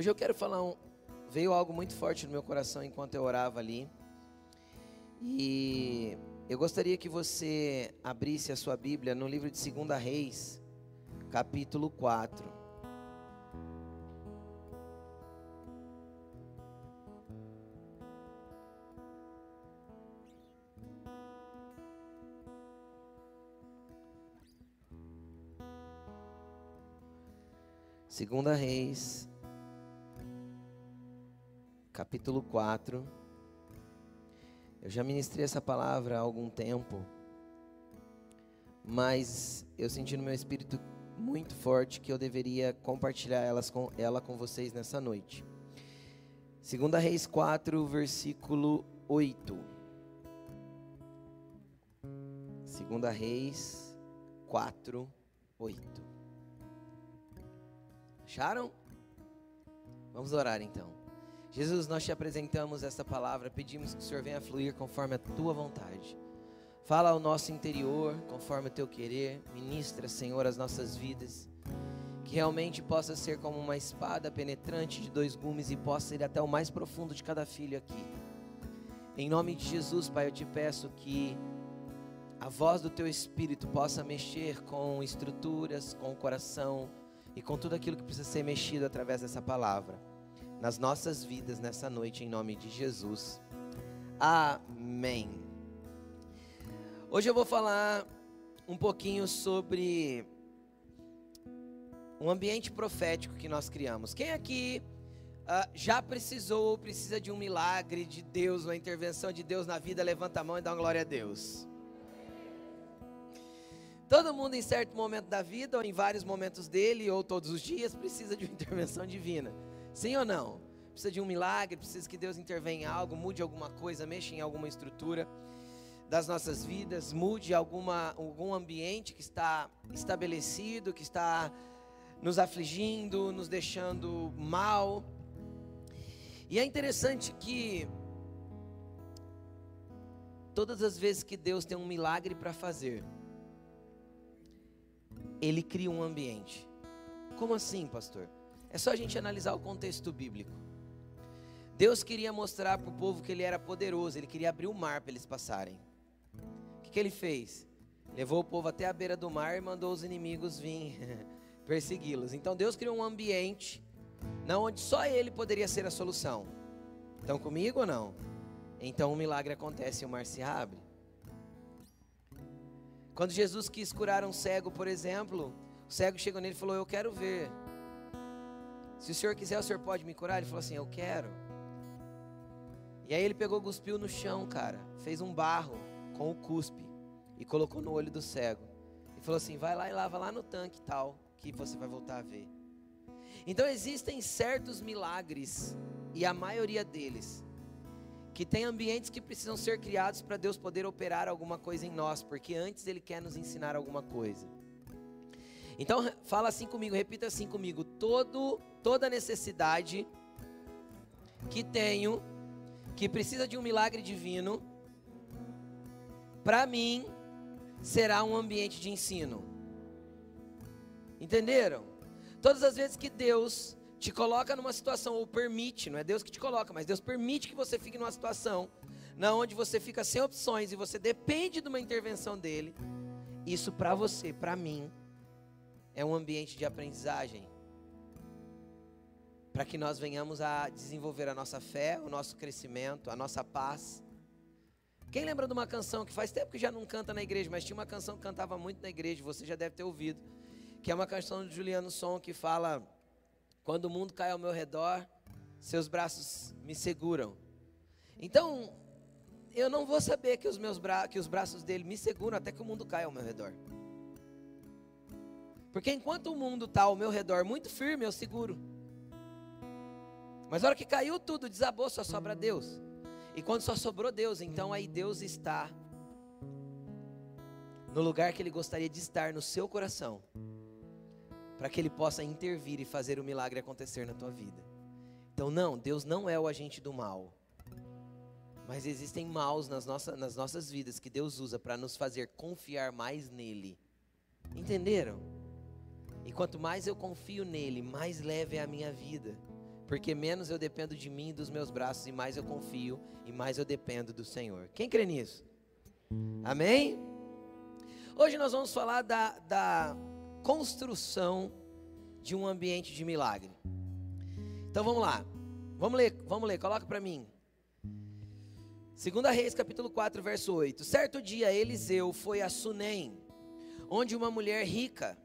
Hoje eu quero falar um. Veio algo muito forte no meu coração enquanto eu orava ali. E eu gostaria que você abrisse a sua Bíblia no livro de 2 Reis, capítulo 4. Segunda Reis, capítulo 4. Eu já ministrei essa palavra há algum tempo, mas eu senti no meu espírito muito forte que eu deveria compartilhar elas com, ela com vocês nessa noite. Segunda Reis 4, versículo 8. Segunda Reis 4, 8. Acharam? Vamos orar então. Jesus, nós te apresentamos essa palavra, pedimos que o Senhor venha fluir conforme a tua vontade. Fala ao nosso interior, conforme o teu querer. Ministra, Senhor, as nossas vidas. Que realmente possa ser como uma espada penetrante de dois gumes e possa ir até o mais profundo de cada filho aqui. Em nome de Jesus, Pai, eu te peço que a voz do teu espírito possa mexer com estruturas, com o coração, e com tudo aquilo que precisa ser mexido através dessa palavra nas nossas vidas nessa noite, em nome de Jesus. Amém. Hoje eu vou falar um pouquinho sobre um ambiente profético que nós criamos. Quem aqui uh, já precisou ou precisa de um milagre de Deus, uma intervenção de Deus na vida? Levanta a mão e dá uma glória a Deus. Todo mundo em certo momento da vida, ou em vários momentos dele, ou todos os dias, precisa de uma intervenção divina. Sim ou não? Precisa de um milagre, precisa que Deus intervenha em algo, mude alguma coisa, mexa em alguma estrutura das nossas vidas, mude alguma, algum ambiente que está estabelecido, que está nos afligindo, nos deixando mal. E é interessante que todas as vezes que Deus tem um milagre para fazer, ele cria um ambiente. Como assim, pastor? É só a gente analisar o contexto bíblico. Deus queria mostrar para o povo que ele era poderoso, ele queria abrir o mar para eles passarem. O que, que ele fez? Levou o povo até a beira do mar e mandou os inimigos vir persegui-los. Então Deus criou um ambiente na onde só ele poderia ser a solução. Estão comigo ou não? Então um milagre acontece e o mar se abre. Quando Jesus quis curar um cego, por exemplo, o cego chegou nele e falou: Eu quero ver. Se o senhor quiser, o senhor pode me curar? Ele falou assim: Eu quero. E aí ele pegou, cuspiu no chão, cara, fez um barro com o cuspe e colocou no olho do cego. E falou assim: Vai lá e lava lá no tanque tal, que você vai voltar a ver. Então existem certos milagres, e a maioria deles que tem ambientes que precisam ser criados para Deus poder operar alguma coisa em nós, porque antes Ele quer nos ensinar alguma coisa. Então fala assim comigo, repita assim comigo: todo, toda necessidade que tenho, que precisa de um milagre divino, para mim será um ambiente de ensino. Entenderam? Todas as vezes que Deus te coloca numa situação, ou permite, não é Deus que te coloca, mas Deus permite que você fique numa situação na onde você fica sem opções e você depende de uma intervenção dele. Isso para você, para mim, é um ambiente de aprendizagem. Para que nós venhamos a desenvolver a nossa fé, o nosso crescimento, a nossa paz. Quem lembra de uma canção que faz tempo que já não canta na igreja, mas tinha uma canção que cantava muito na igreja, você já deve ter ouvido, que é uma canção de Juliano Som que fala quando o mundo cai ao meu redor, seus braços me seguram. Então, eu não vou saber que os meus bra que os braços dele me seguram até que o mundo caia ao meu redor. Porque enquanto o mundo está ao meu redor muito firme, eu seguro. Mas na hora que caiu tudo, desabou, só sobra Deus. E quando só sobrou Deus, então aí Deus está no lugar que Ele gostaria de estar no seu coração para que Ele possa intervir e fazer o milagre acontecer na tua vida. Então, não, Deus não é o agente do mal. Mas existem maus nas, nossa, nas nossas vidas que Deus usa para nos fazer confiar mais nele. Entenderam? E quanto mais eu confio nele, mais leve é a minha vida. porque menos eu dependo de mim e dos meus braços, e mais eu confio, e mais eu dependo do Senhor. Quem crê nisso? Amém? Hoje nós vamos falar da, da construção de um ambiente de milagre. Então vamos lá. Vamos ler, vamos ler, coloca para mim. Segunda Reis, capítulo 4, verso 8. Certo dia Eliseu foi a Sunem, onde uma mulher rica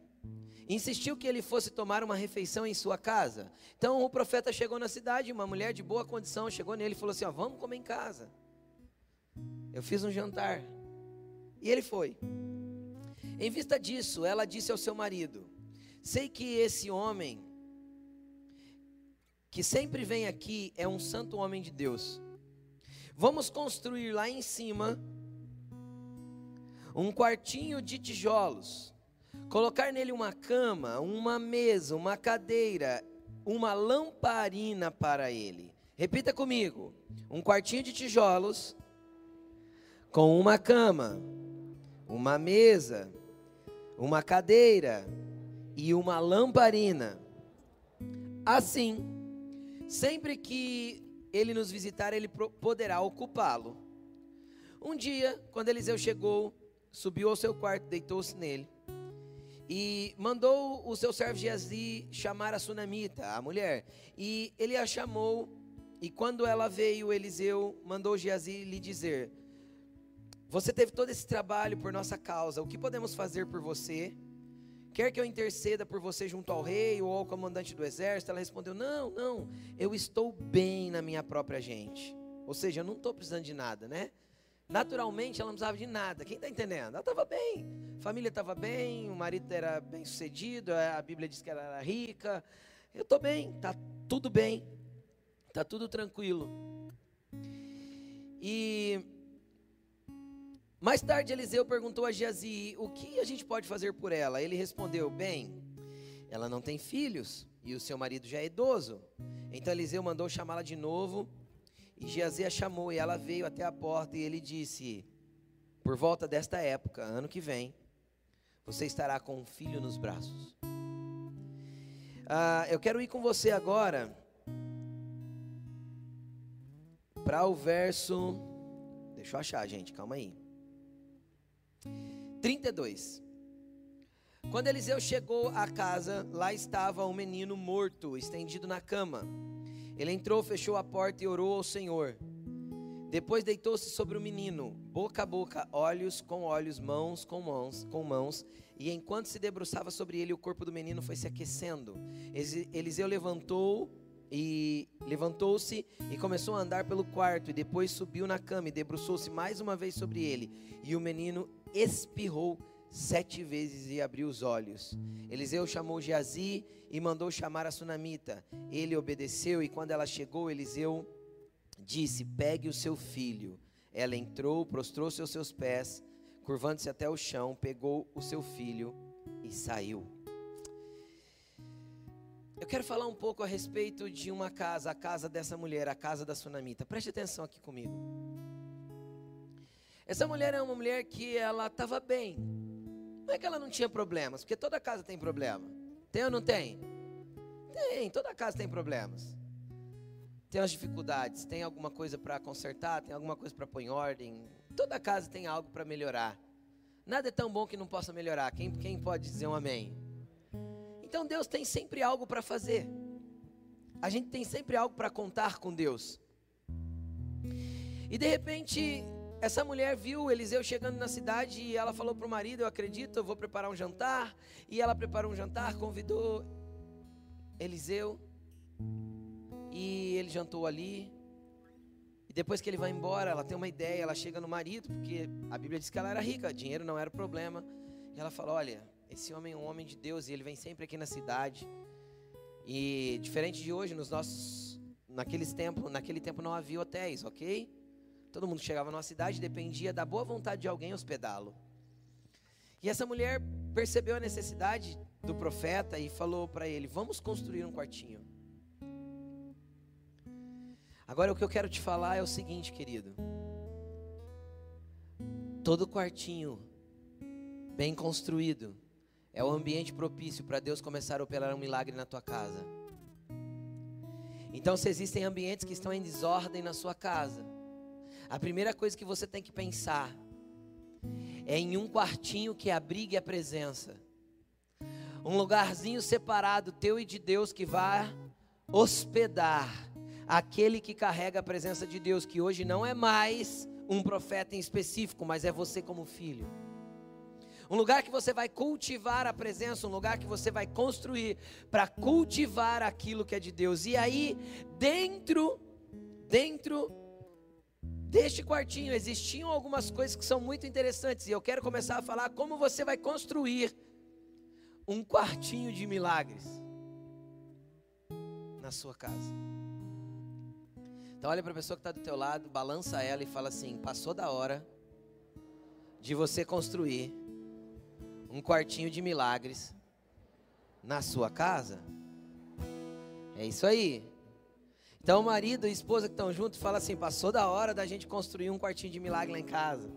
insistiu que ele fosse tomar uma refeição em sua casa. Então o profeta chegou na cidade, uma mulher de boa condição chegou nele e falou assim: ó, vamos comer em casa. Eu fiz um jantar. E ele foi. Em vista disso, ela disse ao seu marido: Sei que esse homem que sempre vem aqui é um santo homem de Deus. Vamos construir lá em cima um quartinho de tijolos, colocar nele uma cama, uma mesa, uma cadeira, uma lamparina para ele. Repita comigo: um quartinho de tijolos com uma cama, uma mesa, uma cadeira e uma lamparina. Assim, Sempre que ele nos visitar, ele poderá ocupá-lo. Um dia, quando Eliseu chegou, subiu ao seu quarto, deitou-se nele e mandou o seu servo Geazi chamar a sunamita, a mulher. E ele a chamou, e quando ela veio, Eliseu mandou Geazi lhe dizer: Você teve todo esse trabalho por nossa causa, o que podemos fazer por você? Quer que eu interceda por você junto ao rei ou ao comandante do exército? Ela respondeu: Não, não, eu estou bem na minha própria gente. Ou seja, eu não estou precisando de nada, né? Naturalmente ela não precisava de nada. Quem está entendendo? Ela estava bem, a família estava bem, o marido era bem sucedido, a Bíblia diz que ela era rica. Eu estou bem, está tudo bem, está tudo tranquilo. E mais tarde, Eliseu perguntou a Geazi: O que a gente pode fazer por ela? Ele respondeu: Bem, ela não tem filhos e o seu marido já é idoso. Então Eliseu mandou chamá-la de novo e Geazi a chamou e ela veio até a porta e ele disse: Por volta desta época, ano que vem, você estará com um filho nos braços. Ah, eu quero ir com você agora para o verso. Deixa eu achar, gente, calma aí. 32. Quando Eliseu chegou à casa, lá estava um menino morto, estendido na cama. Ele entrou, fechou a porta e orou ao Senhor. Depois deitou-se sobre o menino, boca a boca, olhos com olhos, mãos com mãos, com mãos, e enquanto se debruçava sobre ele, o corpo do menino foi se aquecendo. Eliseu levantou e levantou-se e começou a andar pelo quarto, e depois subiu na cama e debruçou-se mais uma vez sobre ele, e o menino espirrou sete vezes e abriu os olhos. Eliseu chamou Geazi e mandou chamar a sunamita. Ele obedeceu e quando ela chegou, Eliseu disse: Pegue o seu filho. Ela entrou, prostrou-se aos seus pés, curvando-se até o chão, pegou o seu filho e saiu. Eu quero falar um pouco a respeito de uma casa, a casa dessa mulher, a casa da sunamita. Preste atenção aqui comigo. Essa mulher é uma mulher que ela estava bem. Não é que ela não tinha problemas, porque toda casa tem problema. Tem ou não tem? Tem, toda casa tem problemas. Tem as dificuldades, tem alguma coisa para consertar, tem alguma coisa para pôr em ordem. Toda casa tem algo para melhorar. Nada é tão bom que não possa melhorar. Quem, quem pode dizer um amém? Então Deus tem sempre algo para fazer. A gente tem sempre algo para contar com Deus. E de repente essa mulher viu Eliseu chegando na cidade e ela falou para o marido: Eu acredito, eu vou preparar um jantar. E ela preparou um jantar, convidou Eliseu. E ele jantou ali. E depois que ele vai embora, ela tem uma ideia. Ela chega no marido, porque a Bíblia diz que ela era rica, dinheiro não era problema. E ela fala: Olha, esse homem é um homem de Deus e ele vem sempre aqui na cidade. E diferente de hoje, nos nossos, naqueles tempos, naquele tempo não havia hotéis, ok? Todo mundo que chegava numa cidade dependia da boa vontade de alguém hospedá-lo. E essa mulher percebeu a necessidade do profeta e falou para ele: Vamos construir um quartinho. Agora o que eu quero te falar é o seguinte, querido. Todo quartinho bem construído é o ambiente propício para Deus começar a operar um milagre na tua casa. Então, se existem ambientes que estão em desordem na sua casa, a primeira coisa que você tem que pensar é em um quartinho que abrigue a presença. Um lugarzinho separado teu e de Deus que vai hospedar aquele que carrega a presença de Deus, que hoje não é mais um profeta em específico, mas é você como filho. Um lugar que você vai cultivar a presença, um lugar que você vai construir para cultivar aquilo que é de Deus. E aí, dentro, dentro deste quartinho, existiam algumas coisas que são muito interessantes. E eu quero começar a falar como você vai construir um quartinho de milagres na sua casa. Então olha para a pessoa que está do teu lado, balança ela e fala assim: passou da hora de você construir um quartinho de milagres na sua casa. É isso aí. Então, o marido e a esposa que estão juntos fala assim: passou da hora da gente construir um quartinho de milagre lá em casa.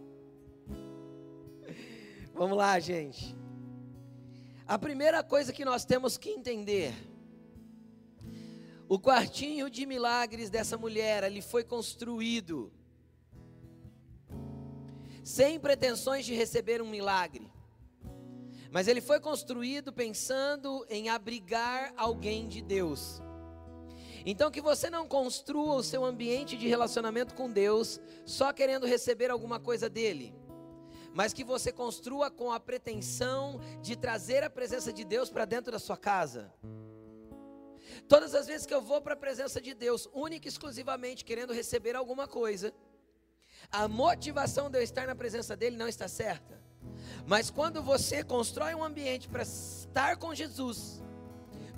Vamos lá, gente. A primeira coisa que nós temos que entender o quartinho de milagres dessa mulher, ele foi construído sem pretensões de receber um milagre. Mas ele foi construído pensando em abrigar alguém de Deus. Então que você não construa o seu ambiente de relacionamento com Deus só querendo receber alguma coisa dele, mas que você construa com a pretensão de trazer a presença de Deus para dentro da sua casa. Todas as vezes que eu vou para a presença de Deus, única e exclusivamente querendo receber alguma coisa, a motivação de eu estar na presença dele não está certa. Mas quando você constrói um ambiente para estar com Jesus,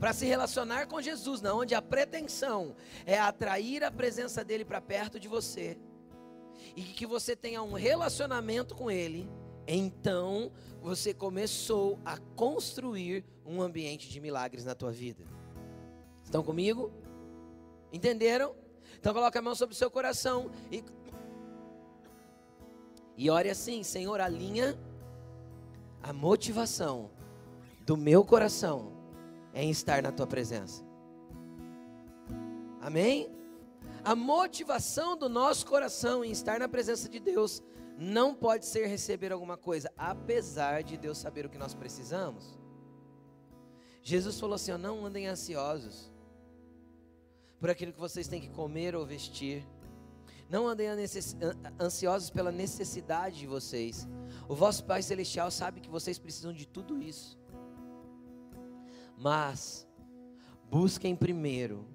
para se relacionar com Jesus, na onde a pretensão é atrair a presença dele para perto de você, e que você tenha um relacionamento com ele, então você começou a construir um ambiente de milagres na tua vida. Estão comigo? Entenderam? Então coloque a mão sobre o seu coração e e ore assim, Senhor, alinha a motivação do meu coração em estar na tua presença. Amém? A motivação do nosso coração em estar na presença de Deus não pode ser receber alguma coisa, apesar de Deus saber o que nós precisamos. Jesus falou assim: não andem ansiosos, por aquilo que vocês têm que comer ou vestir. Não andem ansiosos pela necessidade de vocês. O vosso Pai Celestial sabe que vocês precisam de tudo isso. Mas busquem primeiro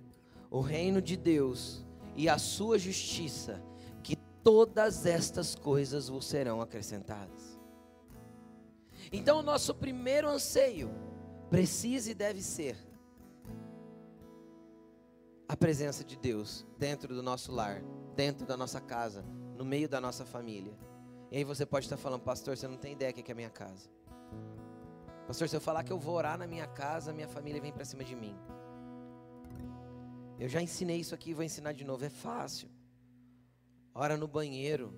o reino de Deus e a sua justiça, que todas estas coisas vos serão acrescentadas. Então, o nosso primeiro anseio precisa e deve ser a presença de Deus dentro do nosso lar, dentro da nossa casa, no meio da nossa família. E aí você pode estar falando, pastor, você não tem ideia do que é a minha casa. Pastor, se eu falar que eu vou orar na minha casa, minha família vem para cima de mim. Eu já ensinei isso aqui e vou ensinar de novo. É fácil. Ora no banheiro.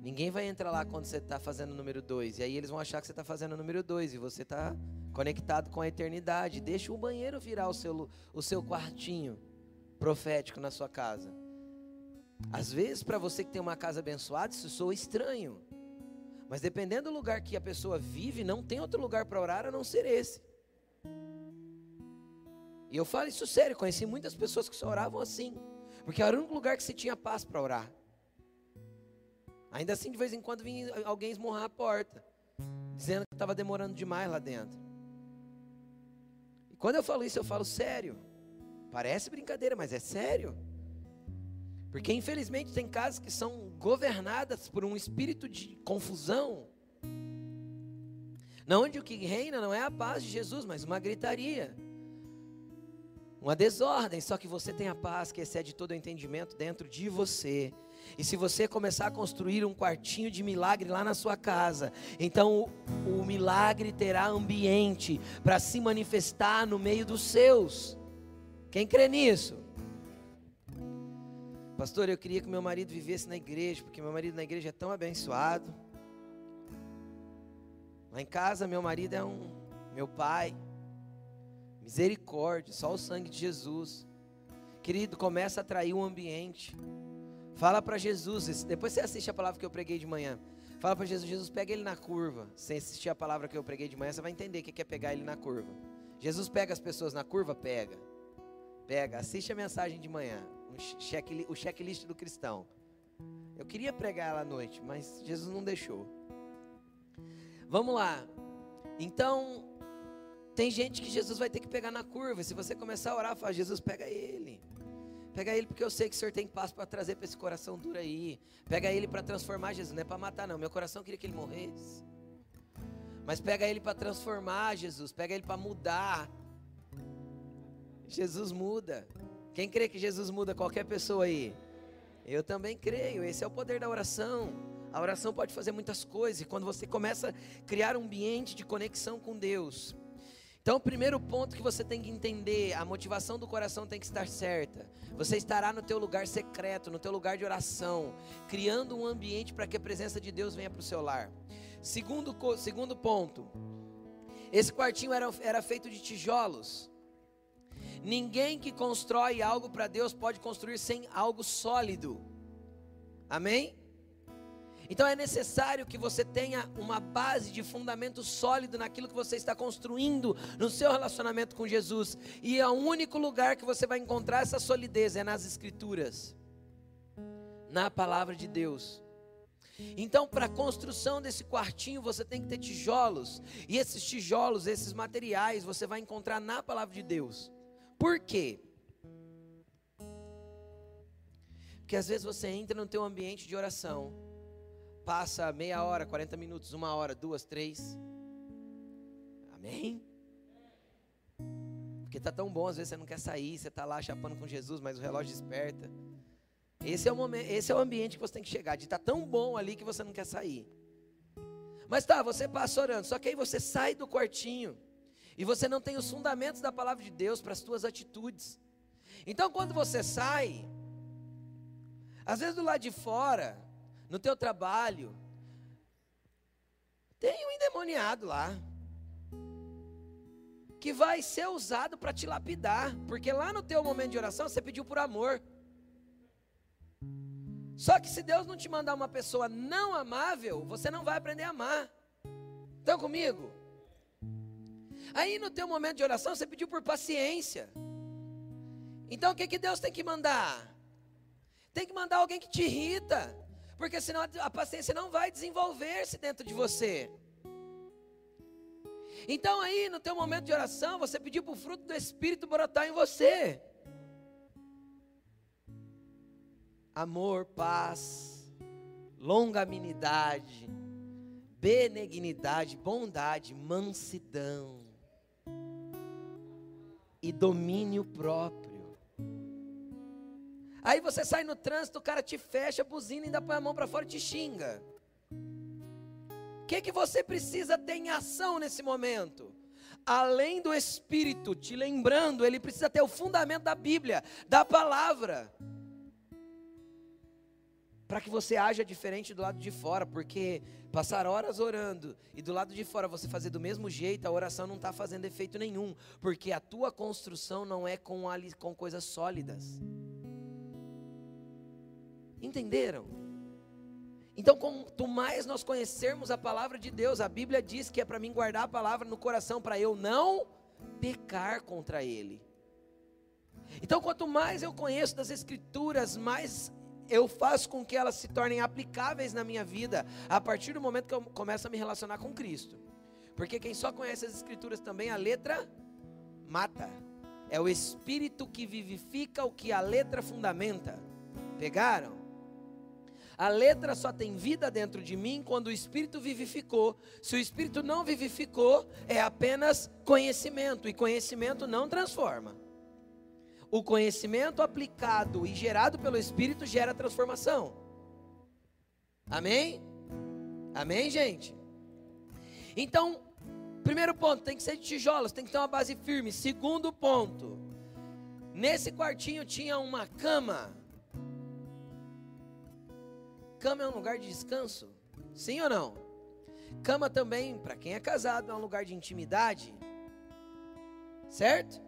Ninguém vai entrar lá quando você está fazendo o número 2. E aí eles vão achar que você está fazendo o número 2. E você está conectado com a eternidade. Deixa o banheiro virar o seu, o seu quartinho profético na sua casa. Às vezes, para você que tem uma casa abençoada, isso soa estranho. Mas dependendo do lugar que a pessoa vive, não tem outro lugar para orar a não ser esse. E eu falo isso sério, conheci muitas pessoas que só oravam assim, porque era o único lugar que se tinha paz para orar. Ainda assim, de vez em quando vinha alguém esmurrar a porta, dizendo que estava demorando demais lá dentro. Quando eu falo isso, eu falo sério. Parece brincadeira, mas é sério. Porque infelizmente tem casas que são governadas por um espírito de confusão. Na onde o que reina não é a paz de Jesus, mas uma gritaria. Uma desordem, só que você tem a paz que excede todo o entendimento dentro de você. E se você começar a construir um quartinho de milagre lá na sua casa, então o, o milagre terá ambiente para se manifestar no meio dos seus. Quem crê nisso? Pastor, eu queria que meu marido vivesse na igreja, porque meu marido na igreja é tão abençoado. Lá em casa, meu marido é um meu pai. Misericórdia, só o sangue de Jesus. Querido, começa a atrair um ambiente. Fala para Jesus, depois você assiste a palavra que eu preguei de manhã. Fala para Jesus, Jesus, pega ele na curva. Sem assistir a palavra que eu preguei de manhã, você vai entender o que é pegar ele na curva. Jesus pega as pessoas na curva? Pega. Pega, assiste a mensagem de manhã. O checklist do cristão. Eu queria pregar ela à noite, mas Jesus não deixou. Vamos lá. Então, tem gente que Jesus vai ter que pegar na curva. Se você começar a orar, fala, Jesus, pega ele. Pega ele porque eu sei que o Senhor tem passo para trazer para esse coração duro aí. Pega ele para transformar Jesus, não é para matar não. Meu coração queria que ele morresse. Mas pega ele para transformar Jesus, pega ele para mudar. Jesus muda. Quem crê que Jesus muda qualquer pessoa aí? Eu também creio. Esse é o poder da oração. A oração pode fazer muitas coisas. E quando você começa a criar um ambiente de conexão com Deus, então, o primeiro ponto que você tem que entender, a motivação do coração tem que estar certa. Você estará no teu lugar secreto, no teu lugar de oração, criando um ambiente para que a presença de Deus venha para o seu lar. Segundo, segundo ponto, esse quartinho era, era feito de tijolos. Ninguém que constrói algo para Deus pode construir sem algo sólido. Amém? Então é necessário que você tenha uma base de fundamento sólido naquilo que você está construindo no seu relacionamento com Jesus. E é o único lugar que você vai encontrar essa solidez é nas Escrituras, na palavra de Deus. Então, para a construção desse quartinho, você tem que ter tijolos. E esses tijolos, esses materiais, você vai encontrar na palavra de Deus. Por quê? Porque às vezes você entra no teu ambiente de oração passa meia hora, 40 minutos, uma hora, duas, três. Amém? Porque está tão bom, às vezes você não quer sair, você está lá chapando com Jesus, mas o relógio desperta. Esse é o momento, esse é o ambiente que você tem que chegar, de estar tá tão bom ali que você não quer sair. Mas tá, você passa orando, só que aí você sai do quartinho e você não tem os fundamentos da palavra de Deus para as suas atitudes. Então, quando você sai, às vezes do lado de fora, no teu trabalho, tem um endemoniado lá que vai ser usado para te lapidar, porque lá no teu momento de oração você pediu por amor. Só que se Deus não te mandar uma pessoa não amável, você não vai aprender a amar. Estão comigo? Aí no teu momento de oração você pediu por paciência. Então o que, que Deus tem que mandar? Tem que mandar alguém que te irrita porque senão a paciência não vai desenvolver-se dentro de você. Então aí, no teu momento de oração, você pediu para o fruto do Espírito brotar em você. Amor, paz, longanimidade, benignidade, bondade, mansidão e domínio próprio. Aí você sai no trânsito, o cara te fecha, buzina, ainda põe a mão para fora e te xinga. O que, que você precisa ter em ação nesse momento? Além do Espírito te lembrando, ele precisa ter o fundamento da Bíblia, da palavra. Para que você haja diferente do lado de fora, porque passar horas orando e do lado de fora você fazer do mesmo jeito, a oração não está fazendo efeito nenhum, porque a tua construção não é com, com coisas sólidas. Entenderam? Então, quanto mais nós conhecermos a palavra de Deus, a Bíblia diz que é para mim guardar a palavra no coração, para eu não pecar contra Ele. Então, quanto mais eu conheço das Escrituras, mais eu faço com que elas se tornem aplicáveis na minha vida, a partir do momento que eu começo a me relacionar com Cristo. Porque quem só conhece as Escrituras também, a letra mata. É o Espírito que vivifica o que a letra fundamenta. Pegaram? A letra só tem vida dentro de mim quando o Espírito vivificou. Se o Espírito não vivificou, é apenas conhecimento, e conhecimento não transforma. O conhecimento aplicado e gerado pelo Espírito gera transformação. Amém? Amém, gente? Então, primeiro ponto, tem que ser de tijolos, tem que ter uma base firme. Segundo ponto, nesse quartinho tinha uma cama Cama é um lugar de descanso? Sim ou não? Cama também, para quem é casado, é um lugar de intimidade. Certo?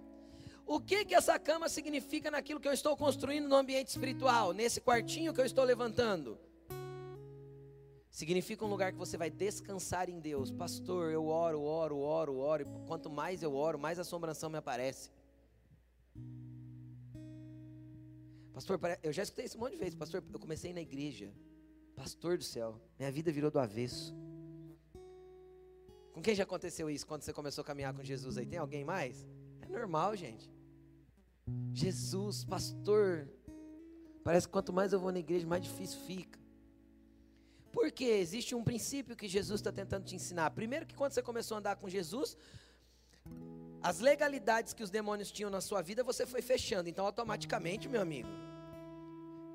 O que que essa cama significa naquilo que eu estou construindo no ambiente espiritual, nesse quartinho que eu estou levantando? Significa um lugar que você vai descansar em Deus. Pastor, eu oro, oro, oro, oro. E quanto mais eu oro, mais assombração me aparece. Pastor, eu já escutei isso um monte de vezes. Pastor, eu comecei na igreja. Pastor do céu, minha vida virou do avesso. Com quem já aconteceu isso quando você começou a caminhar com Jesus aí? Tem alguém mais? É normal, gente. Jesus, pastor. Parece que quanto mais eu vou na igreja, mais difícil fica. Porque existe um princípio que Jesus está tentando te ensinar. Primeiro que quando você começou a andar com Jesus, as legalidades que os demônios tinham na sua vida, você foi fechando. Então, automaticamente, meu amigo,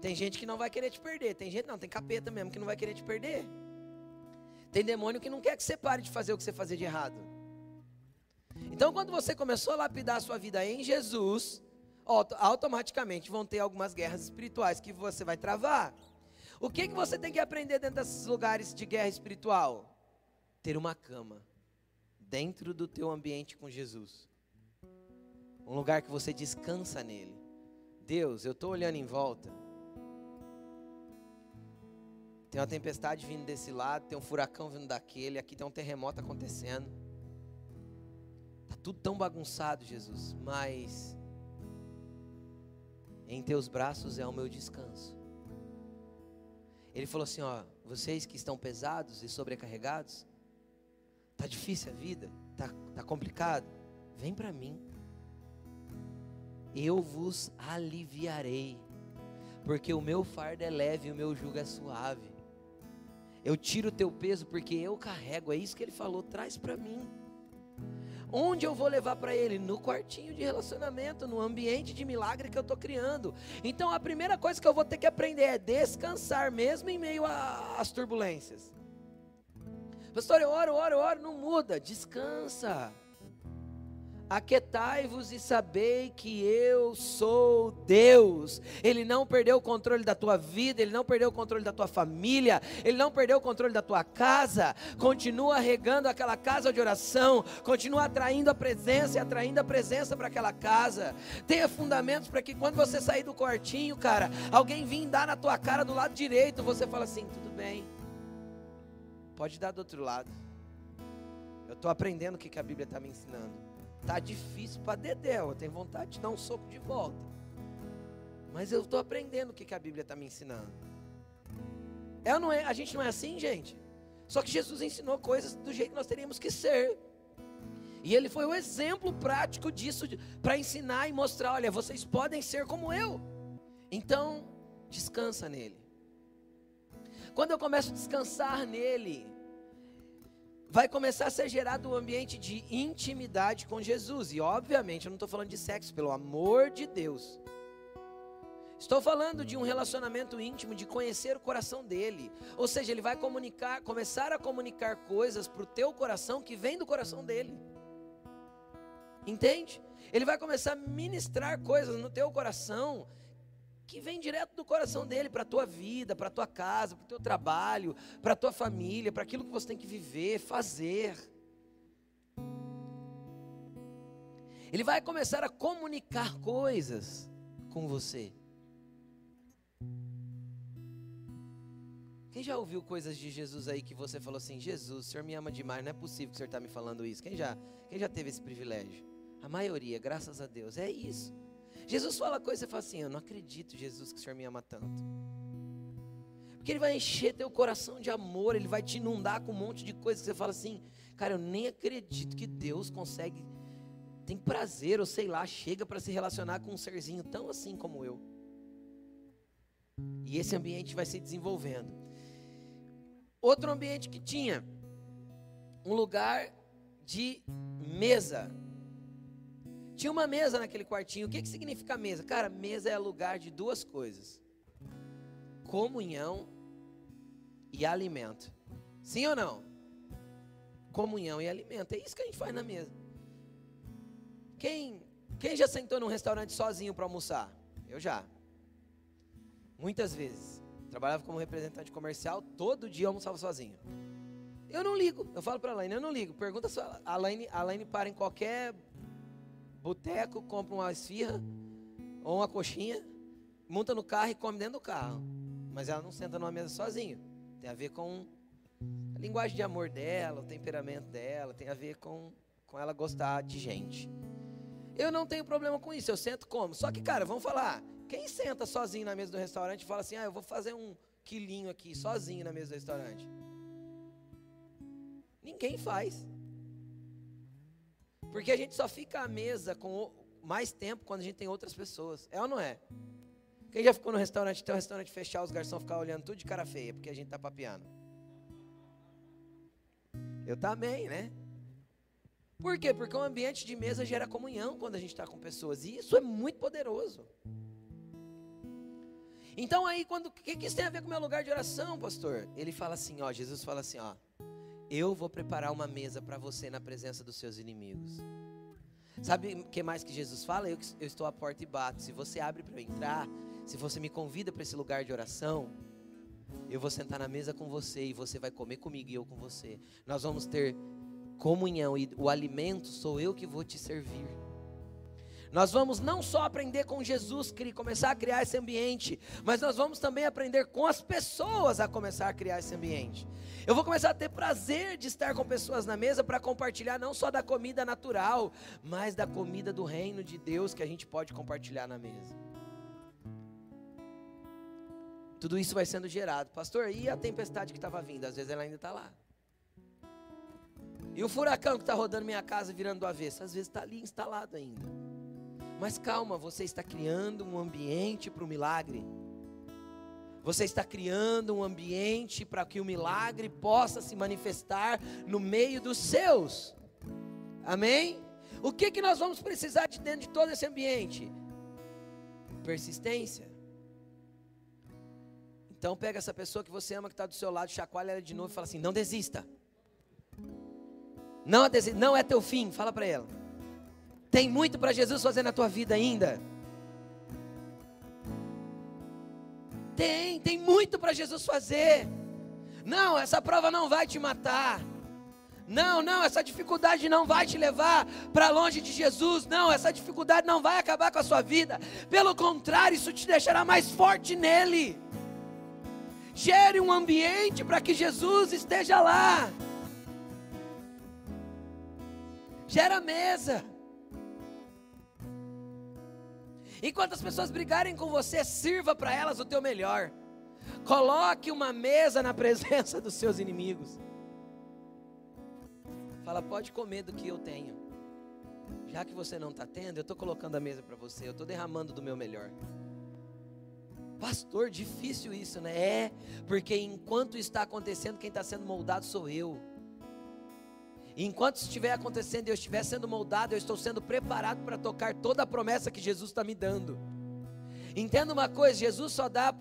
tem gente que não vai querer te perder. Tem gente, não, tem capeta mesmo que não vai querer te perder. Tem demônio que não quer que você pare de fazer o que você fazia de errado. Então, quando você começou a lapidar a sua vida em Jesus, automaticamente vão ter algumas guerras espirituais que você vai travar. O que, que você tem que aprender dentro desses lugares de guerra espiritual? Ter uma cama dentro do teu ambiente com Jesus. Um lugar que você descansa nele. Deus, eu estou olhando em volta. Tem uma tempestade vindo desse lado, tem um furacão vindo daquele, aqui tem um terremoto acontecendo. Tá tudo tão bagunçado, Jesus, mas em teus braços é o meu descanso. Ele falou assim: ó, vocês que estão pesados e sobrecarregados, tá difícil a vida, tá, tá complicado, vem para mim. Eu vos aliviarei, porque o meu fardo é leve e o meu jugo é suave. Eu tiro o teu peso porque eu carrego, é isso que ele falou, traz para mim. Onde eu vou levar para ele? No quartinho de relacionamento, no ambiente de milagre que eu estou criando. Então a primeira coisa que eu vou ter que aprender é descansar, mesmo em meio às turbulências. Pastor, eu oro, oro, oro, não muda, descansa. Aquetai-vos e sabei que eu sou Deus. Ele não perdeu o controle da tua vida, ele não perdeu o controle da tua família, ele não perdeu o controle da tua casa. Continua regando aquela casa de oração, continua atraindo a presença e atraindo a presença para aquela casa. Tenha fundamentos para que quando você sair do quartinho, cara, alguém vir dar na tua cara do lado direito, você fala assim: tudo bem, pode dar do outro lado. Eu estou aprendendo o que a Bíblia está me ensinando. Tá difícil para dedéu, eu tenho vontade de dar um soco de volta. Mas eu estou aprendendo o que, que a Bíblia está me ensinando. É não é? A gente não é assim, gente. Só que Jesus ensinou coisas do jeito que nós teríamos que ser. E ele foi o exemplo prático disso para ensinar e mostrar, olha, vocês podem ser como eu. Então, descansa nele. Quando eu começo a descansar nele, vai começar a ser gerado um ambiente de intimidade com Jesus. E obviamente eu não estou falando de sexo, pelo amor de Deus. Estou falando de um relacionamento íntimo, de conhecer o coração dele. Ou seja, ele vai comunicar, começar a comunicar coisas para o teu coração que vem do coração dele. Entende? Ele vai começar a ministrar coisas no teu coração que vem direto do coração dele para a tua vida, para a tua casa, para o teu trabalho, para a tua família, para aquilo que você tem que viver, fazer. Ele vai começar a comunicar coisas com você. Quem já ouviu coisas de Jesus aí que você falou assim: Jesus, o Senhor me ama demais, não é possível que o Senhor está me falando isso? Quem já, quem já teve esse privilégio? A maioria, graças a Deus, é isso. Jesus fala coisa e você fala assim: Eu não acredito, Jesus, que o Senhor me ama tanto. Porque Ele vai encher teu coração de amor, Ele vai te inundar com um monte de coisas que você fala assim: Cara, eu nem acredito que Deus consegue, tem prazer, ou sei lá, chega para se relacionar com um serzinho tão assim como eu. E esse ambiente vai se desenvolvendo. Outro ambiente que tinha um lugar de mesa. Tinha uma mesa naquele quartinho. O que, que significa mesa? Cara, mesa é lugar de duas coisas: comunhão e alimento. Sim ou não? Comunhão e alimento. É isso que a gente faz na mesa. Quem, quem já sentou num restaurante sozinho para almoçar? Eu já. Muitas vezes. Trabalhava como representante comercial, todo dia eu almoçava sozinho. Eu não ligo. Eu falo para a Alaine, eu não ligo. Pergunta se a Alaine, a Alaine para em qualquer boteco, compra uma esfirra ou uma coxinha, monta no carro e come dentro do carro. Mas ela não senta numa mesa sozinha. Tem a ver com a linguagem de amor dela, o temperamento dela, tem a ver com, com ela gostar de gente. Eu não tenho problema com isso, eu sento como. Só que, cara, vamos falar, quem senta sozinho na mesa do restaurante e fala assim, ah, eu vou fazer um quilinho aqui, sozinho na mesa do restaurante? Ninguém faz. Porque a gente só fica à mesa com mais tempo quando a gente tem outras pessoas. É ou não é? Quem já ficou no restaurante, tem um restaurante fechar, os garçons ficar olhando tudo de cara feia, porque a gente tá papiando. Eu também, né? Por quê? Porque o ambiente de mesa gera comunhão quando a gente está com pessoas. E isso é muito poderoso. Então aí, quando o que, que isso tem a ver com o meu lugar de oração, pastor? Ele fala assim, ó, Jesus fala assim, ó, eu vou preparar uma mesa para você na presença dos seus inimigos. Sabe o que mais que Jesus fala? Eu, eu estou à porta e bato. Se você abre para eu entrar, se você me convida para esse lugar de oração, eu vou sentar na mesa com você e você vai comer comigo e eu com você. Nós vamos ter comunhão e o alimento sou eu que vou te servir. Nós vamos não só aprender com Jesus, começar a criar esse ambiente, mas nós vamos também aprender com as pessoas a começar a criar esse ambiente. Eu vou começar a ter prazer de estar com pessoas na mesa para compartilhar não só da comida natural, mas da comida do reino de Deus que a gente pode compartilhar na mesa. Tudo isso vai sendo gerado. Pastor, e a tempestade que estava vindo? Às vezes ela ainda está lá. E o furacão que está rodando minha casa virando do avesso? Às vezes está ali instalado ainda. Mas calma, você está criando um ambiente para o milagre. Você está criando um ambiente para que o milagre possa se manifestar no meio dos seus. Amém? O que, que nós vamos precisar de dentro de todo esse ambiente? Persistência. Então pega essa pessoa que você ama que está do seu lado, chacoalha ela de novo e fala assim: não desista. Não, não é teu fim, fala para ela. Tem muito para Jesus fazer na tua vida ainda. Tem, tem muito para Jesus fazer. Não, essa prova não vai te matar. Não, não, essa dificuldade não vai te levar para longe de Jesus. Não, essa dificuldade não vai acabar com a sua vida. Pelo contrário, isso te deixará mais forte nele. Gere um ambiente para que Jesus esteja lá. Gera mesa. Enquanto as pessoas brigarem com você, sirva para elas o teu melhor. Coloque uma mesa na presença dos seus inimigos. Fala, pode comer do que eu tenho. Já que você não está tendo, eu estou colocando a mesa para você, eu estou derramando do meu melhor. Pastor, difícil isso, né? É, porque enquanto está acontecendo, quem está sendo moldado sou eu. Enquanto estiver acontecendo e eu estiver sendo moldado, eu estou sendo preparado para tocar toda a promessa que Jesus está me dando. Entenda uma coisa: Jesus só dá,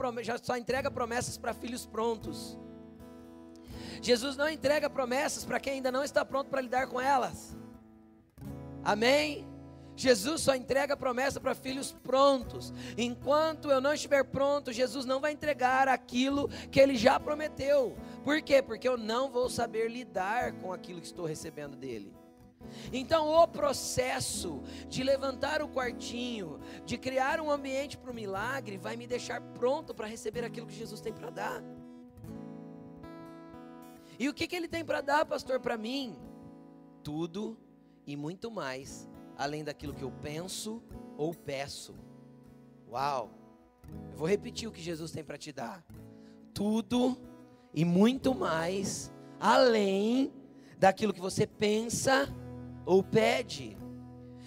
só entrega promessas para filhos prontos. Jesus não entrega promessas para quem ainda não está pronto para lidar com elas. Amém? Jesus só entrega promessa para filhos prontos. Enquanto eu não estiver pronto, Jesus não vai entregar aquilo que ele já prometeu. Por quê? Porque eu não vou saber lidar com aquilo que estou recebendo dele. Então, o processo de levantar o quartinho, de criar um ambiente para o milagre, vai me deixar pronto para receber aquilo que Jesus tem para dar. E o que, que ele tem para dar, pastor, para mim? Tudo e muito mais além daquilo que eu penso ou peço. Uau! Eu vou repetir o que Jesus tem para te dar. Tudo e muito mais além daquilo que você pensa ou pede.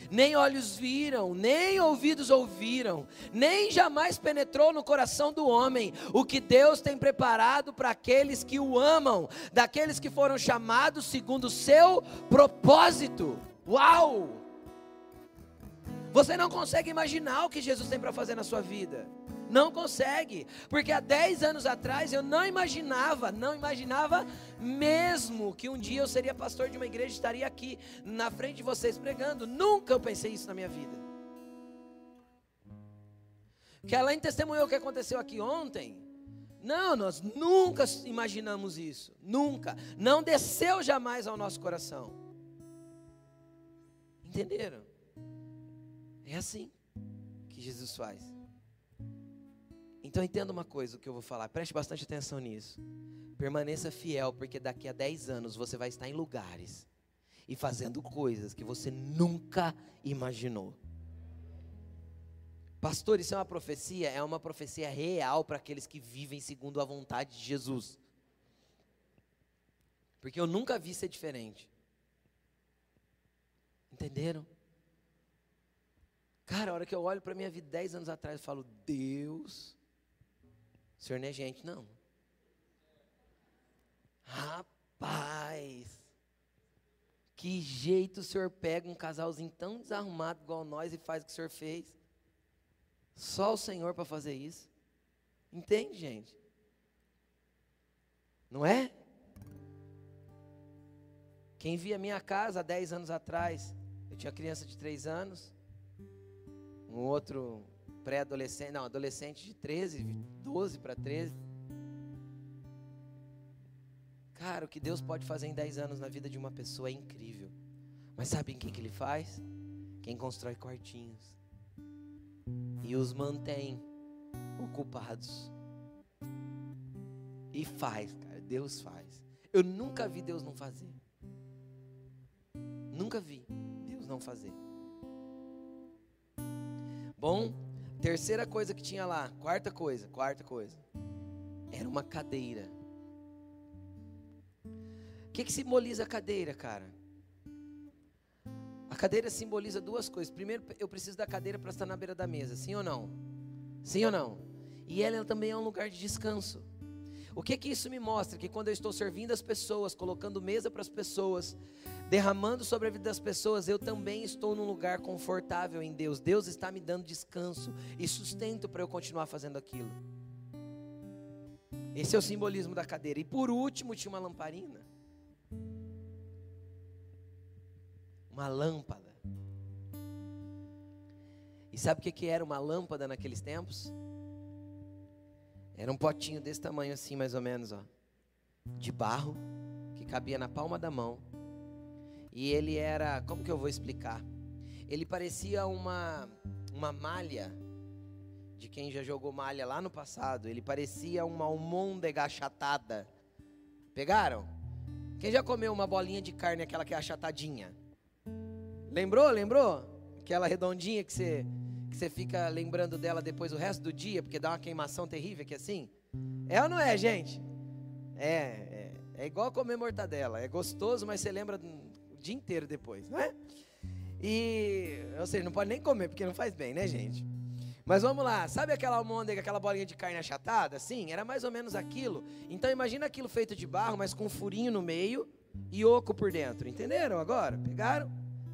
Nem olhos viram, nem ouvidos ouviram, nem jamais penetrou no coração do homem o que Deus tem preparado para aqueles que o amam, daqueles que foram chamados segundo o seu propósito. Uau! Você não consegue imaginar o que Jesus tem para fazer na sua vida. Não consegue, porque há 10 anos atrás eu não imaginava, não imaginava mesmo que um dia eu seria pastor de uma igreja e estaria aqui na frente de vocês pregando. Nunca eu pensei isso na minha vida. Que além testemunhou o que aconteceu aqui ontem. Não, nós nunca imaginamos isso, nunca. Não desceu jamais ao nosso coração. Entenderam? É assim que Jesus faz. Então entenda uma coisa que eu vou falar, preste bastante atenção nisso. Permaneça fiel, porque daqui a 10 anos você vai estar em lugares e fazendo coisas que você nunca imaginou. Pastor, isso é uma profecia? É uma profecia real para aqueles que vivem segundo a vontade de Jesus. Porque eu nunca vi ser diferente. Entenderam? Cara, a hora que eu olho para minha vida 10 anos atrás, eu falo, Deus, o senhor não é gente, não. Rapaz, que jeito o senhor pega um casalzinho tão desarrumado igual nós e faz o que o senhor fez? Só o Senhor para fazer isso. Entende, gente? Não é? Quem via minha casa há 10 anos atrás, eu tinha criança de 3 anos, um outro pré-adolescente, não, adolescente de 13, 12 para 13. Cara, o que Deus pode fazer em 10 anos na vida de uma pessoa é incrível. Mas sabe quem que ele faz? Quem constrói quartinhos e os mantém ocupados. E faz, cara, Deus faz. Eu nunca vi Deus não fazer. Nunca vi Deus não fazer. Bom, terceira coisa que tinha lá, quarta coisa, quarta coisa. Era uma cadeira. O que, que simboliza a cadeira, cara? cadeira simboliza duas coisas. Primeiro, eu preciso da cadeira para estar na beira da mesa, sim ou não? Sim ou não? E ela também é um lugar de descanso. O que que isso me mostra? Que quando eu estou servindo as pessoas, colocando mesa para as pessoas, derramando sobre a vida das pessoas, eu também estou num lugar confortável em Deus. Deus está me dando descanso e sustento para eu continuar fazendo aquilo. Esse é o simbolismo da cadeira. E por último, tinha uma lamparina. uma lâmpada. E sabe o que, que era uma lâmpada naqueles tempos? Era um potinho desse tamanho assim, mais ou menos, ó, de barro, que cabia na palma da mão. E ele era, como que eu vou explicar? Ele parecia uma uma malha de quem já jogou malha lá no passado. Ele parecia uma almôndega achatada. Pegaram? Quem já comeu uma bolinha de carne, aquela que é achatadinha? Lembrou? Lembrou? Aquela redondinha que você, que você fica lembrando dela depois o resto do dia, porque dá uma queimação terrível aqui assim? É ou não é, gente? É, é, é igual comer mortadela. É gostoso, mas você lembra o dia inteiro depois, não é? E, ou seja, não pode nem comer, porque não faz bem, né, gente? Mas vamos lá, sabe aquela almôndega, aquela bolinha de carne achatada? Sim, era mais ou menos aquilo. Então imagina aquilo feito de barro, mas com um furinho no meio e oco por dentro. Entenderam agora? Pegaram?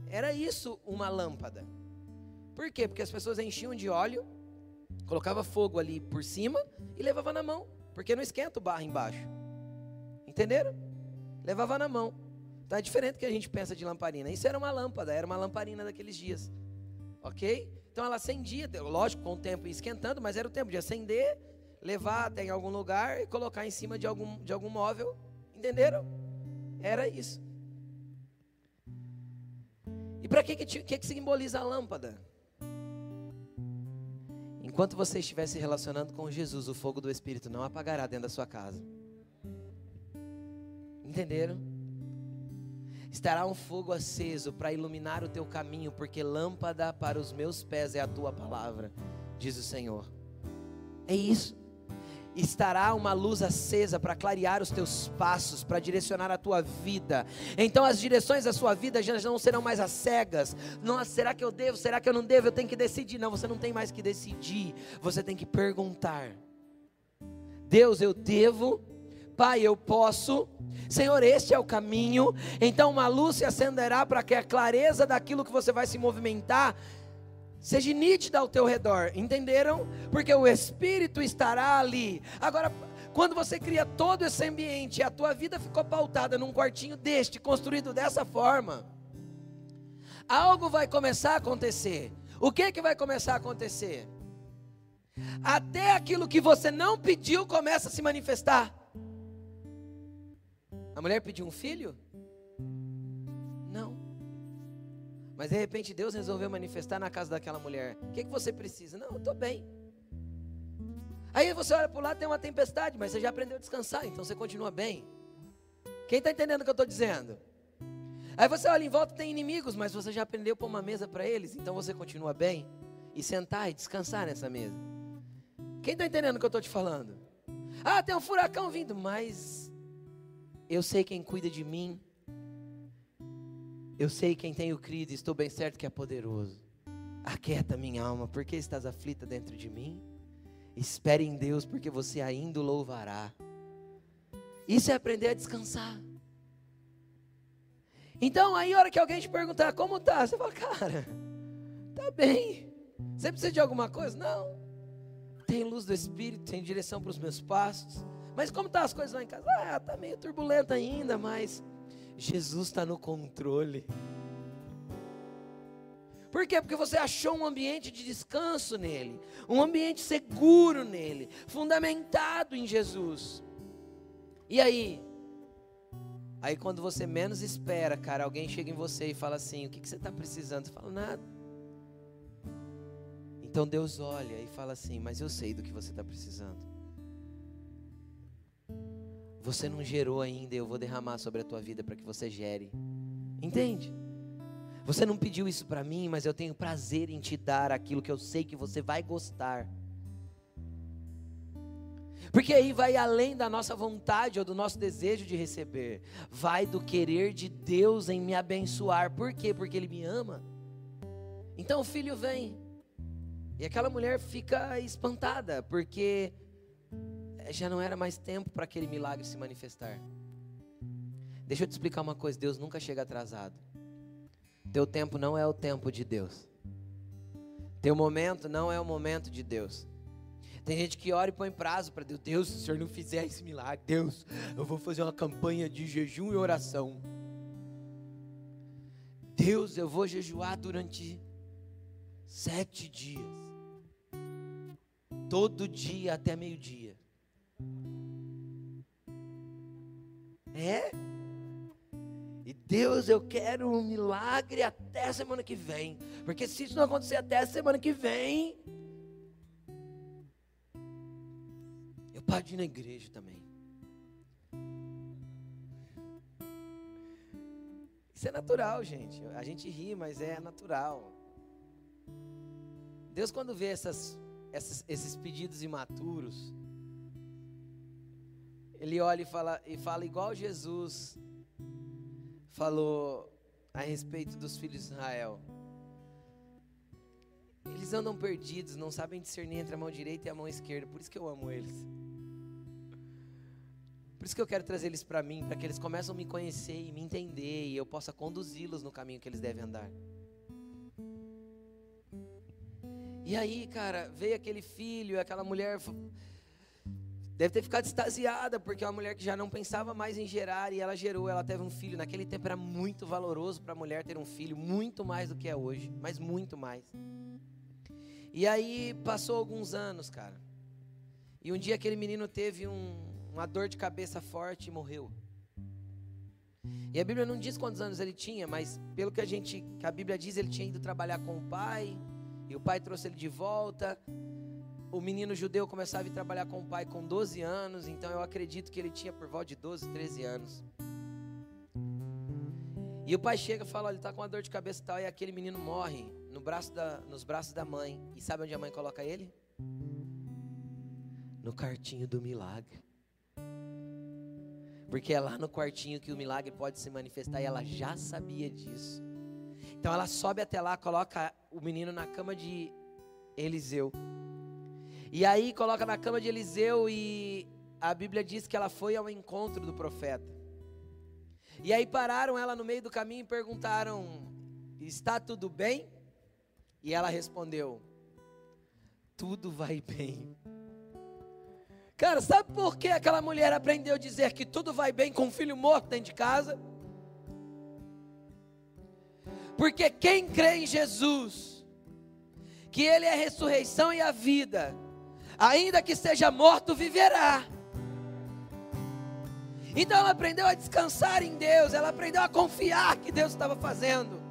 Era isso uma lâmpada. Por quê? Porque as pessoas enchiam de óleo, colocava fogo ali por cima e levava na mão, porque não esquenta o barro embaixo. Entenderam? Levava na mão. Tá diferente do que a gente pensa de lamparina. Isso era uma lâmpada, era uma lamparina daqueles dias. OK? Então ela acendia, lógico, com o tempo esquentando, mas era o tempo de acender, levar até em algum lugar e colocar em cima de algum, de algum móvel. Entenderam? Era isso. E para que, que, que, que simboliza a lâmpada? Enquanto você estiver se relacionando com Jesus, o fogo do Espírito não apagará dentro da sua casa. Entenderam? Estará um fogo aceso para iluminar o teu caminho, porque lâmpada para os meus pés é a tua palavra, diz o Senhor. É isso estará uma luz acesa para clarear os teus passos, para direcionar a tua vida. Então as direções da sua vida já não serão mais as cegas. Nossa, será que eu devo? Será que eu não devo? Eu tenho que decidir. Não, você não tem mais que decidir. Você tem que perguntar. Deus, eu devo? Pai, eu posso? Senhor, este é o caminho. Então uma luz se acenderá para que a clareza daquilo que você vai se movimentar seja nítida ao teu redor, entenderam? Porque o Espírito estará ali. Agora, quando você cria todo esse ambiente, a tua vida ficou pautada num quartinho deste, construído dessa forma, algo vai começar a acontecer. O que que vai começar a acontecer? Até aquilo que você não pediu começa a se manifestar. A mulher pediu um filho? Mas de repente Deus resolveu manifestar na casa daquela mulher. O que, que você precisa? Não, eu estou bem. Aí você olha para o lado, tem uma tempestade, mas você já aprendeu a descansar, então você continua bem. Quem está entendendo o que eu estou dizendo? Aí você olha em volta, tem inimigos, mas você já aprendeu a pôr uma mesa para eles, então você continua bem. E sentar e descansar nessa mesa. Quem está entendendo o que eu estou te falando? Ah, tem um furacão vindo, mas eu sei quem cuida de mim. Eu sei quem tenho crido, estou bem certo que é poderoso. Aquieta minha alma, porque estás aflita dentro de mim? Espere em Deus, porque você ainda o louvará. Isso é aprender a descansar. Então, aí, a hora que alguém te perguntar como tá, você fala, cara, tá bem. Você precisa de alguma coisa? Não. Tem luz do Espírito, tem direção para os meus passos. Mas como tá as coisas lá em casa? Ah, tá meio turbulento ainda, mas Jesus está no controle. Por quê? Porque você achou um ambiente de descanso nele, um ambiente seguro nele, fundamentado em Jesus. E aí? Aí quando você menos espera, cara, alguém chega em você e fala assim: o que, que você está precisando? Você fala, nada. Então Deus olha e fala assim: mas eu sei do que você está precisando. Você não gerou ainda, eu vou derramar sobre a tua vida para que você gere. Entende? Você não pediu isso para mim, mas eu tenho prazer em te dar aquilo que eu sei que você vai gostar. Porque aí vai além da nossa vontade ou do nosso desejo de receber, vai do querer de Deus em me abençoar. Por quê? Porque Ele me ama. Então o filho vem, e aquela mulher fica espantada, porque já não era mais tempo para aquele milagre se manifestar. Deixa eu te explicar uma coisa: Deus nunca chega atrasado. Teu tempo não é o tempo de Deus. Teu momento não é o momento de Deus. Tem gente que ora e põe prazo para Deus. Deus, se o Senhor não fizer esse milagre, Deus, eu vou fazer uma campanha de jejum e oração. Deus, eu vou jejuar durante sete dias. Todo dia até meio-dia. É? E Deus, eu quero um milagre até a semana que vem. Porque se isso não acontecer até a semana que vem, eu paro de ir na igreja também. Isso é natural, gente. A gente ri, mas é natural. Deus, quando vê essas, essas, esses pedidos imaturos, ele olha e fala, e fala igual Jesus falou a respeito dos filhos de Israel. Eles andam perdidos, não sabem discernir entre a mão direita e a mão esquerda, por isso que eu amo eles. Por isso que eu quero trazer eles para mim, para que eles comecem a me conhecer e me entender e eu possa conduzi-los no caminho que eles devem andar. E aí, cara, veio aquele filho, aquela mulher Deve ter ficado extasiada, porque é uma mulher que já não pensava mais em gerar e ela gerou, ela teve um filho. Naquele tempo era muito valoroso para a mulher ter um filho, muito mais do que é hoje, mas muito mais. E aí passou alguns anos, cara. E um dia aquele menino teve um, uma dor de cabeça forte e morreu. E a Bíblia não diz quantos anos ele tinha, mas pelo que a gente, que a Bíblia diz, ele tinha ido trabalhar com o pai, e o pai trouxe ele de volta o menino judeu começava a trabalhar com o pai com 12 anos, então eu acredito que ele tinha por volta de 12, 13 anos. E o pai chega e fala: ele está com uma dor de cabeça e tal, e aquele menino morre no braço da, nos braços da mãe. E sabe onde a mãe coloca ele? No quartinho do milagre. Porque é lá no quartinho que o milagre pode se manifestar e ela já sabia disso. Então ela sobe até lá, coloca o menino na cama de Eliseu. E aí coloca na cama de Eliseu e a Bíblia diz que ela foi ao encontro do profeta. E aí pararam ela no meio do caminho e perguntaram: Está tudo bem? E ela respondeu: Tudo vai bem. Cara, sabe por que aquela mulher aprendeu a dizer que tudo vai bem com um filho morto dentro de casa? Porque quem crê em Jesus, que Ele é a ressurreição e a vida, ainda que seja morto, viverá. Então ela aprendeu a descansar em Deus, ela aprendeu a confiar que Deus estava fazendo.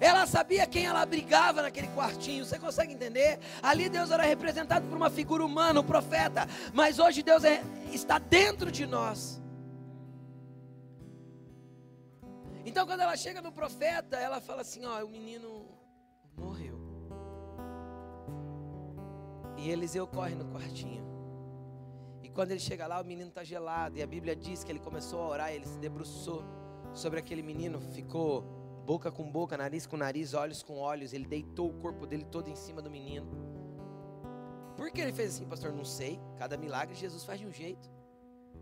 Ela sabia quem ela brigava naquele quartinho. Você consegue entender? Ali Deus era representado por uma figura humana, o um profeta. Mas hoje Deus é, está dentro de nós. Então quando ela chega no profeta, ela fala assim: ó, o menino E Eliseu corre no quartinho. E quando ele chega lá, o menino está gelado. E a Bíblia diz que ele começou a orar, ele se debruçou sobre aquele menino, ficou boca com boca, nariz com nariz, olhos com olhos. Ele deitou o corpo dele todo em cima do menino. Por que ele fez assim, pastor? Não sei. Cada milagre Jesus faz de um jeito.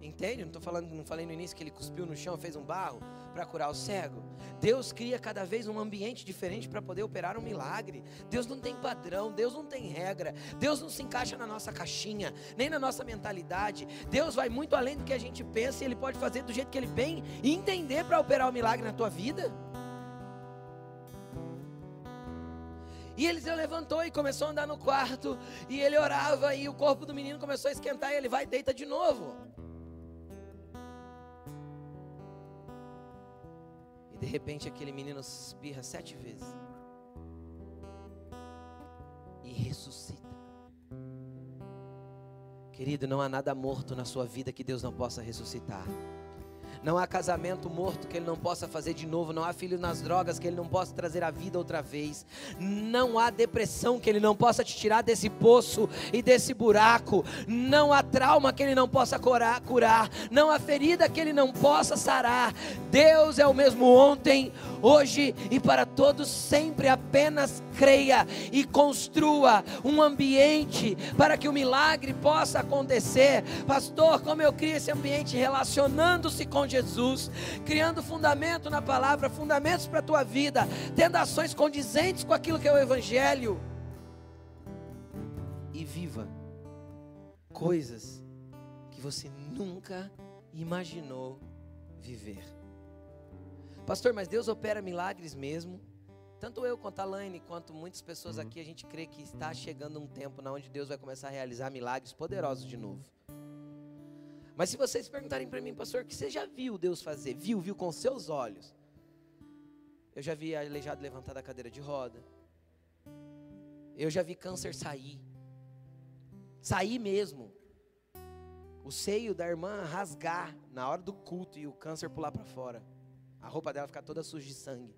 Entende? Não tô falando, não falei no início que ele cuspiu no chão, fez um barro para curar o cego. Deus cria cada vez um ambiente diferente para poder operar um milagre. Deus não tem padrão, Deus não tem regra. Deus não se encaixa na nossa caixinha, nem na nossa mentalidade. Deus vai muito além do que a gente pensa e ele pode fazer do jeito que ele bem e entender para operar o milagre na tua vida. E Eliseu levantou e começou a andar no quarto. E ele orava e o corpo do menino começou a esquentar. E ele vai e deita de novo. De repente aquele menino espirra sete vezes. E ressuscita. Querido, não há nada morto na sua vida que Deus não possa ressuscitar. Não há casamento morto que ele não possa fazer de novo. Não há filho nas drogas que ele não possa trazer a vida outra vez. Não há depressão que ele não possa te tirar desse poço e desse buraco. Não há trauma que ele não possa curar. curar. Não há ferida que ele não possa sarar. Deus é o mesmo ontem, hoje e para todos sempre. Apenas creia e construa um ambiente para que o milagre possa acontecer. Pastor, como eu crio esse ambiente relacionando-se com Jesus, criando fundamento na palavra, fundamentos para a tua vida, tendo ações condizentes com aquilo que é o Evangelho. E viva coisas que você nunca imaginou viver. Pastor, mas Deus opera milagres mesmo. Tanto eu quanto a Laine, quanto muitas pessoas uhum. aqui, a gente crê que está chegando um tempo na onde Deus vai começar a realizar milagres poderosos de novo. Mas se vocês perguntarem para mim, pastor, que você já viu Deus fazer? Viu, viu com seus olhos. Eu já vi aleijado levantar da cadeira de roda. Eu já vi câncer sair. Sair mesmo. O seio da irmã rasgar na hora do culto e o câncer pular para fora. A roupa dela ficar toda suja de sangue.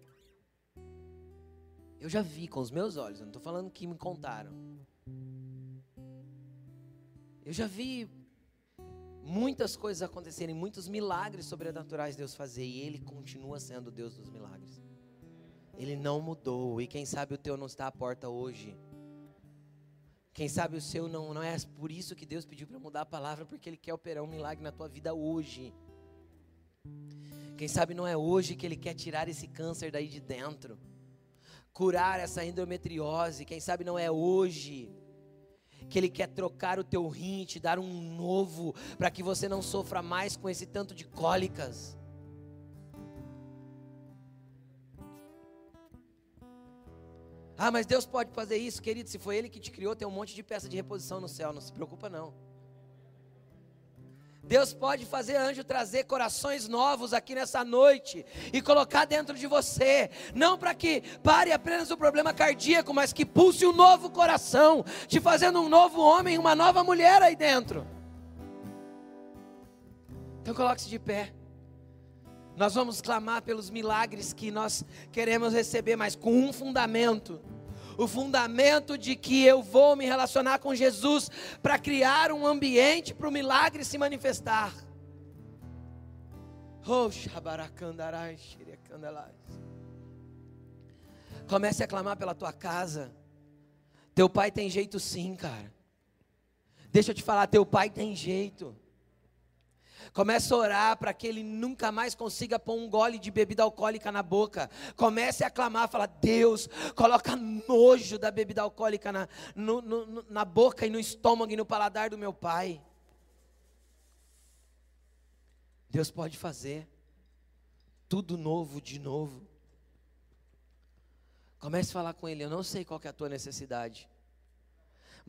Eu já vi com os meus olhos, eu não estou falando que me contaram. Eu já vi muitas coisas acontecerem, muitos milagres sobrenaturais Deus fazer, e Ele continua sendo Deus dos milagres. Ele não mudou, e quem sabe o teu não está à porta hoje. Quem sabe o seu não, não é por isso que Deus pediu para mudar a palavra, porque Ele quer operar um milagre na tua vida hoje. Quem sabe não é hoje que Ele quer tirar esse câncer daí de dentro, curar essa endometriose. Quem sabe não é hoje que Ele quer trocar o teu rim, te dar um novo, para que você não sofra mais com esse tanto de cólicas. Ah, mas Deus pode fazer isso, querido. Se foi Ele que te criou, tem um monte de peça de reposição no céu. Não se preocupa, não. Deus pode fazer anjo trazer corações novos aqui nessa noite e colocar dentro de você, não para que pare apenas o problema cardíaco, mas que pulse um novo coração, te fazendo um novo homem, uma nova mulher aí dentro. Então coloque-se de pé. Nós vamos clamar pelos milagres que nós queremos receber, mas com um fundamento o fundamento de que eu vou me relacionar com Jesus para criar um ambiente para o milagre se manifestar. Comece a clamar pela tua casa. Teu pai tem jeito sim, cara. Deixa eu te falar, teu pai tem jeito. Comece a orar para que ele nunca mais consiga pôr um gole de bebida alcoólica na boca. Comece a clamar, falar: Deus, coloca nojo da bebida alcoólica na, no, no, na boca e no estômago e no paladar do meu pai. Deus pode fazer tudo novo de novo. Comece a falar com Ele. Eu não sei qual é a tua necessidade.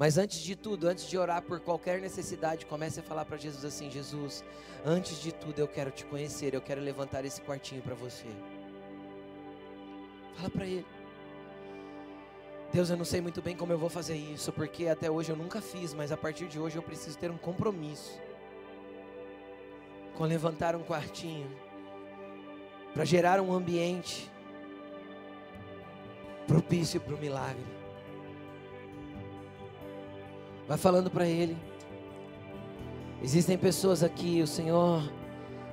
Mas antes de tudo, antes de orar por qualquer necessidade, comece a falar para Jesus assim: Jesus, antes de tudo eu quero te conhecer, eu quero levantar esse quartinho para você. Fala para Ele. Deus, eu não sei muito bem como eu vou fazer isso, porque até hoje eu nunca fiz, mas a partir de hoje eu preciso ter um compromisso com levantar um quartinho para gerar um ambiente propício para o milagre. Vai falando para Ele. Existem pessoas aqui, o Senhor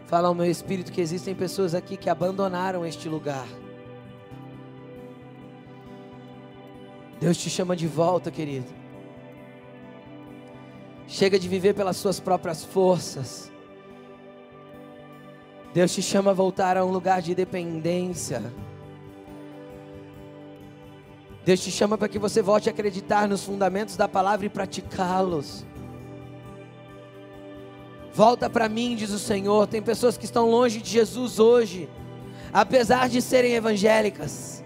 fala ao meu espírito que existem pessoas aqui que abandonaram este lugar. Deus te chama de volta, querido. Chega de viver pelas suas próprias forças. Deus te chama a voltar a um lugar de dependência. Deus te chama para que você volte a acreditar nos fundamentos da palavra e praticá-los. Volta para mim, diz o Senhor. Tem pessoas que estão longe de Jesus hoje, apesar de serem evangélicas.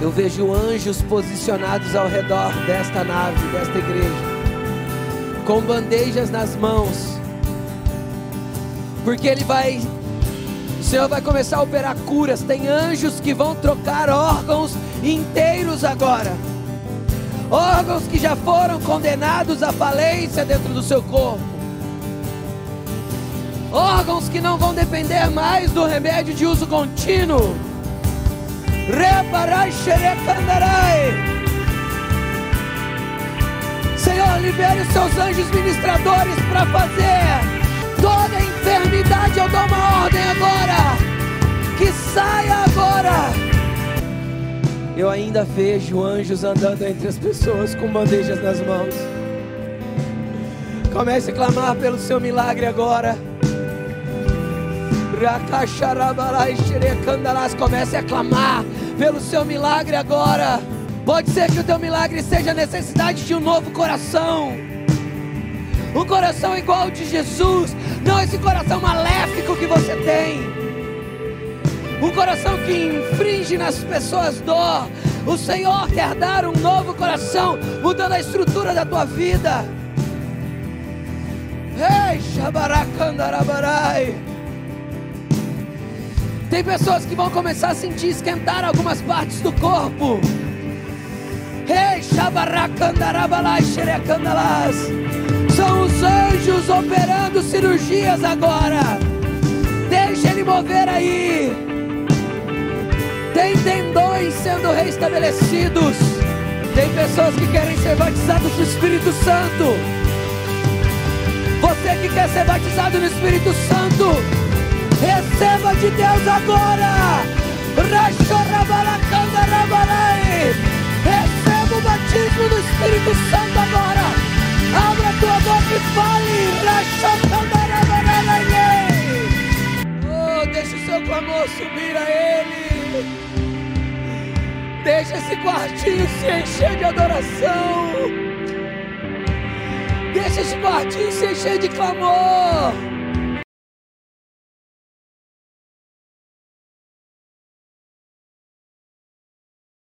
Eu vejo anjos posicionados ao redor desta nave, desta igreja, com bandejas nas mãos, porque Ele vai, Senhor vai começar a operar curas. Tem anjos que vão trocar órgãos inteiros agora, órgãos que já foram condenados à falência dentro do seu corpo, órgãos que não vão depender mais do remédio de uso contínuo Reparai xerecandarai. Senhor, libere os seus anjos ministradores para fazer toda enfermidade. Eu dou uma ordem agora. Que saia agora. Eu ainda vejo anjos andando entre as pessoas com bandejas nas mãos. Comece a clamar pelo seu milagre agora. Comece a clamar pelo seu milagre agora. Pode ser que o teu milagre seja a necessidade de um novo coração. Um coração igual ao de Jesus. Não esse coração maléfico que você tem. Um coração que infringe nas pessoas dor. O Senhor quer dar um novo coração, mudando a estrutura da tua vida. Ei, Shabaracandarabarai. Tem pessoas que vão começar a sentir esquentar algumas partes do corpo. Ei, São os anjos operando cirurgias agora. Deixa ele mover aí. Tem tendões sendo restabelecidos. Tem pessoas que querem ser batizadas no Espírito Santo. Você que quer ser batizado no Espírito Santo. Receba de Deus agora. Receba o batismo do Espírito Santo agora. Abra tua boca e fale. Oh, deixa o seu clamor subir a Ele. Deixa esse quartinho se encher de adoração. Deixa esse quartinho se encher de clamor.